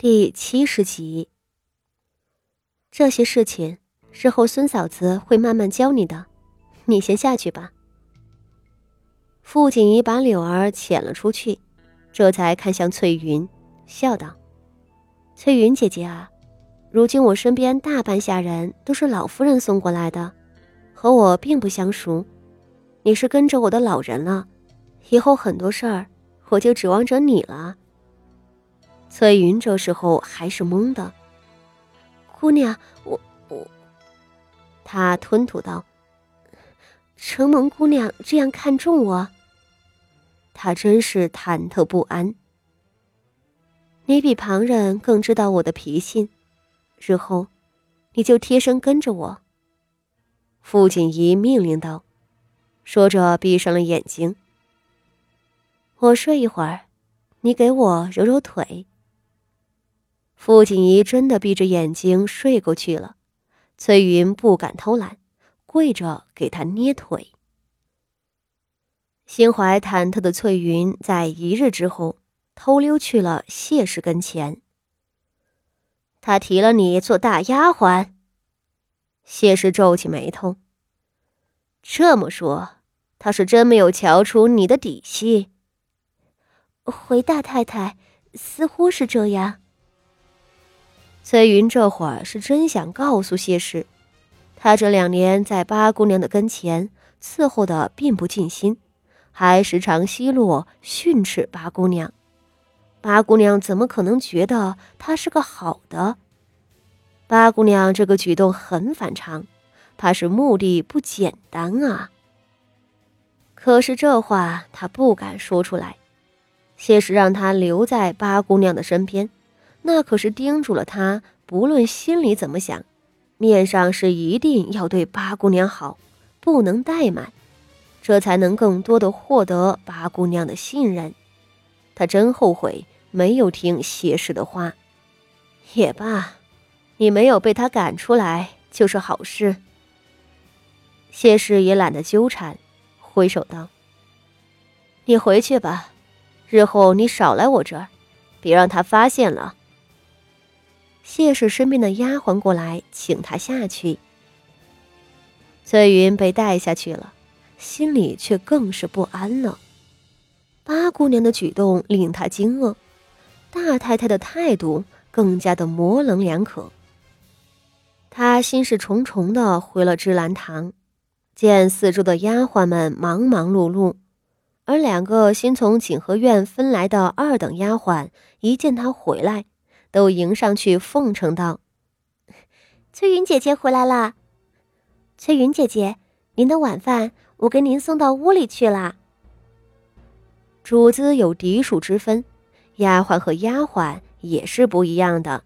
第七十集。这些事情日后孙嫂子会慢慢教你的，你先下去吧。傅锦仪把柳儿遣了出去，这才看向翠云，笑道：“翠云姐姐啊，如今我身边大半下人都是老夫人送过来的，和我并不相熟。你是跟着我的老人了，以后很多事儿我就指望着你了。”翠云这时候还是懵的。姑娘，我我，她吞吐道：“承蒙姑娘这样看重我，她真是忐忑不安。你比旁人更知道我的脾性，日后你就贴身跟着我。”傅锦仪命令道，说着闭上了眼睛。我睡一会儿，你给我揉揉腿。傅锦仪真的闭着眼睛睡过去了，翠云不敢偷懒，跪着给他捏腿。心怀忐忑的翠云在一日之后偷溜去了谢氏跟前。他提了你做大丫鬟，谢氏皱起眉头。这么说，他是真没有瞧出你的底细。回大太太，似乎是这样。崔云这会儿是真想告诉谢氏，她这两年在八姑娘的跟前伺候的并不尽心，还时常奚落训斥八姑娘。八姑娘怎么可能觉得她是个好的？八姑娘这个举动很反常，怕是目的不简单啊。可是这话她不敢说出来，谢氏让她留在八姑娘的身边。那可是叮嘱了他，不论心里怎么想，面上是一定要对八姑娘好，不能怠慢，这才能更多的获得八姑娘的信任。他真后悔没有听谢氏的话。也罢，你没有被他赶出来就是好事。谢氏也懒得纠缠，挥手道：“你回去吧，日后你少来我这儿，别让他发现了。”谢氏身边的丫鬟过来，请她下去。翠云被带下去了，心里却更是不安了。八姑娘的举动令她惊愕，大太太的态度更加的模棱两可。她心事重重的回了芝兰堂，见四周的丫鬟们忙忙碌碌，而两个新从景和院分来的二等丫鬟一见她回来。都迎上去奉承道：“翠云姐姐回来了，翠云姐姐，您的晚饭我给您送到屋里去了。”主子有嫡庶之分，丫鬟和丫鬟也是不一样的。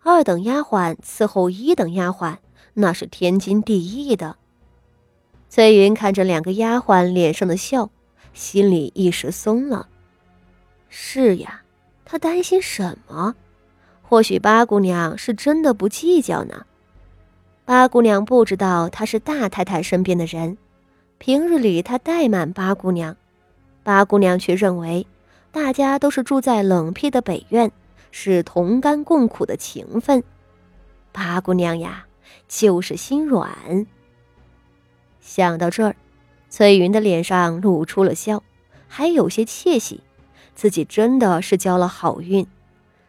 二等丫鬟伺候一等丫鬟，那是天经地义的。翠云看着两个丫鬟脸上的笑，心里一时松了。是呀，她担心什么？或许八姑娘是真的不计较呢。八姑娘不知道她是大太太身边的人，平日里她怠慢八姑娘，八姑娘却认为大家都是住在冷僻的北院，是同甘共苦的情分。八姑娘呀，就是心软。想到这儿，翠云的脸上露出了笑，还有些窃喜，自己真的是交了好运。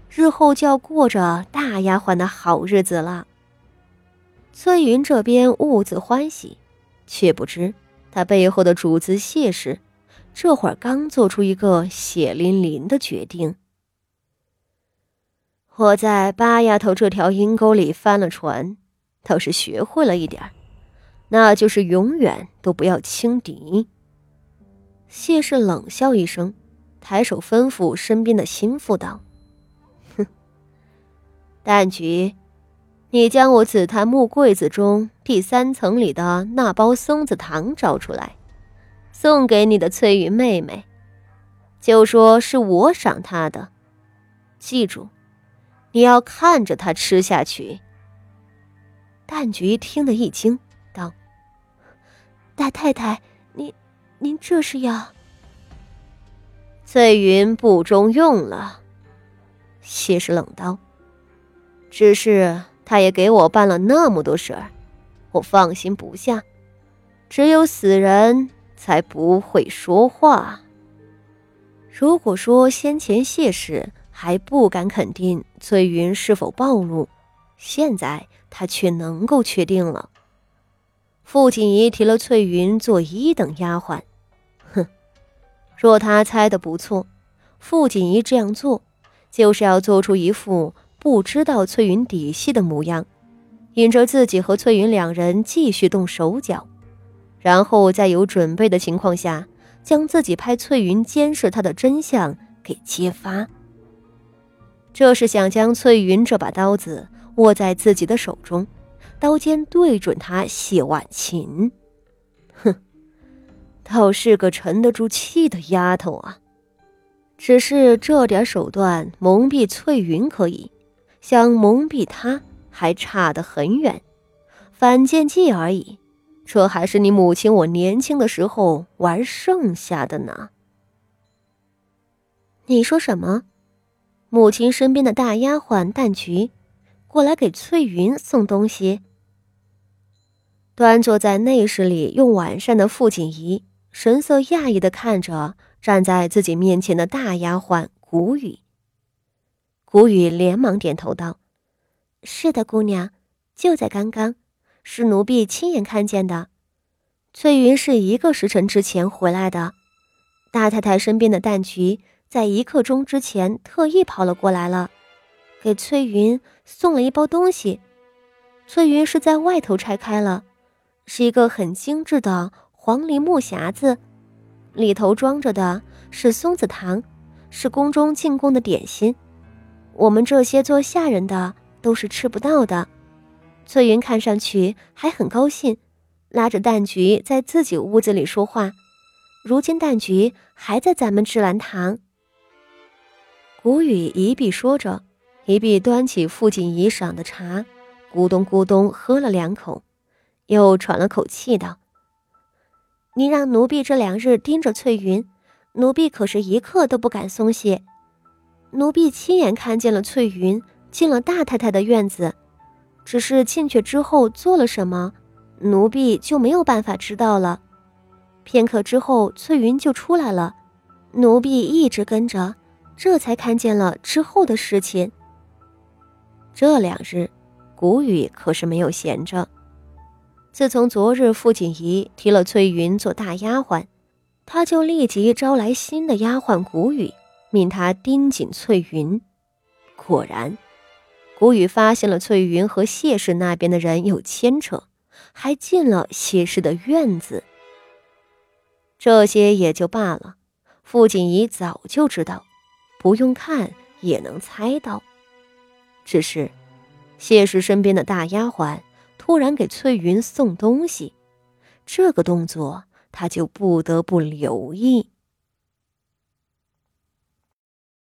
日后就要过着大丫鬟的好日子了。翠云这边兀自欢喜，却不知她背后的主子谢氏，这会儿刚做出一个血淋淋的决定。我在八丫头这条阴沟里翻了船，倒是学会了一点那就是永远都不要轻敌。谢氏冷笑一声，抬手吩咐身边的心腹道。蛋菊，你将我紫檀木柜子中第三层里的那包松子糖找出来，送给你的翠云妹妹，就说是我赏她的。记住，你要看着她吃下去。蛋菊听得一惊，道：“大太太，您您这是要……”翠云不中用了。谢氏冷道：“只是他也给我办了那么多事儿，我放心不下。只有死人才不会说话。如果说先前谢氏还不敢肯定翠云是否暴露，现在他却能够确定了。傅锦仪提了翠云做一等丫鬟，哼，若他猜的不错，傅锦仪这样做。”就是要做出一副不知道翠云底细的模样，引着自己和翠云两人继续动手脚，然后在有准备的情况下，将自己派翠云监视他的真相给揭发。这是想将翠云这把刀子握在自己的手中，刀尖对准他谢婉琴。哼，倒是个沉得住气的丫头啊！只是这点手段蒙蔽翠云可以，想蒙蔽他还差得很远。反间计而已，这还是你母亲我年轻的时候玩剩下的呢。你说什么？母亲身边的大丫鬟淡菊过来给翠云送东西。端坐在内室里用晚膳的傅锦仪神色讶异的看着。站在自己面前的大丫鬟谷雨，谷雨连忙点头道：“是的，姑娘，就在刚刚，是奴婢亲眼看见的。翠云是一个时辰之前回来的，大太太身边的淡菊在一刻钟之前特意跑了过来了，给翠云送了一包东西。翠云是在外头拆开了，是一个很精致的黄梨木匣子。”里头装着的是松子糖，是宫中进贡的点心，我们这些做下人的都是吃不到的。翠云看上去还很高兴，拉着淡菊在自己屋子里说话。如今淡菊还在咱们芝兰堂。谷雨一臂说着，一臂端起傅锦仪赏的茶，咕咚咕咚喝了两口，又喘了口气道。您让奴婢这两日盯着翠云，奴婢可是一刻都不敢松懈。奴婢亲眼看见了翠云进了大太太的院子，只是进去之后做了什么，奴婢就没有办法知道了。片刻之后，翠云就出来了，奴婢一直跟着，这才看见了之后的事情。这两日，谷雨可是没有闲着。自从昨日傅锦仪提了翠云做大丫鬟，他就立即招来新的丫鬟谷雨，命他盯紧翠云。果然，谷雨发现了翠云和谢氏那边的人有牵扯，还进了谢氏的院子。这些也就罢了，傅锦仪早就知道，不用看也能猜到。只是，谢氏身边的大丫鬟。突然给翠云送东西，这个动作他就不得不留意。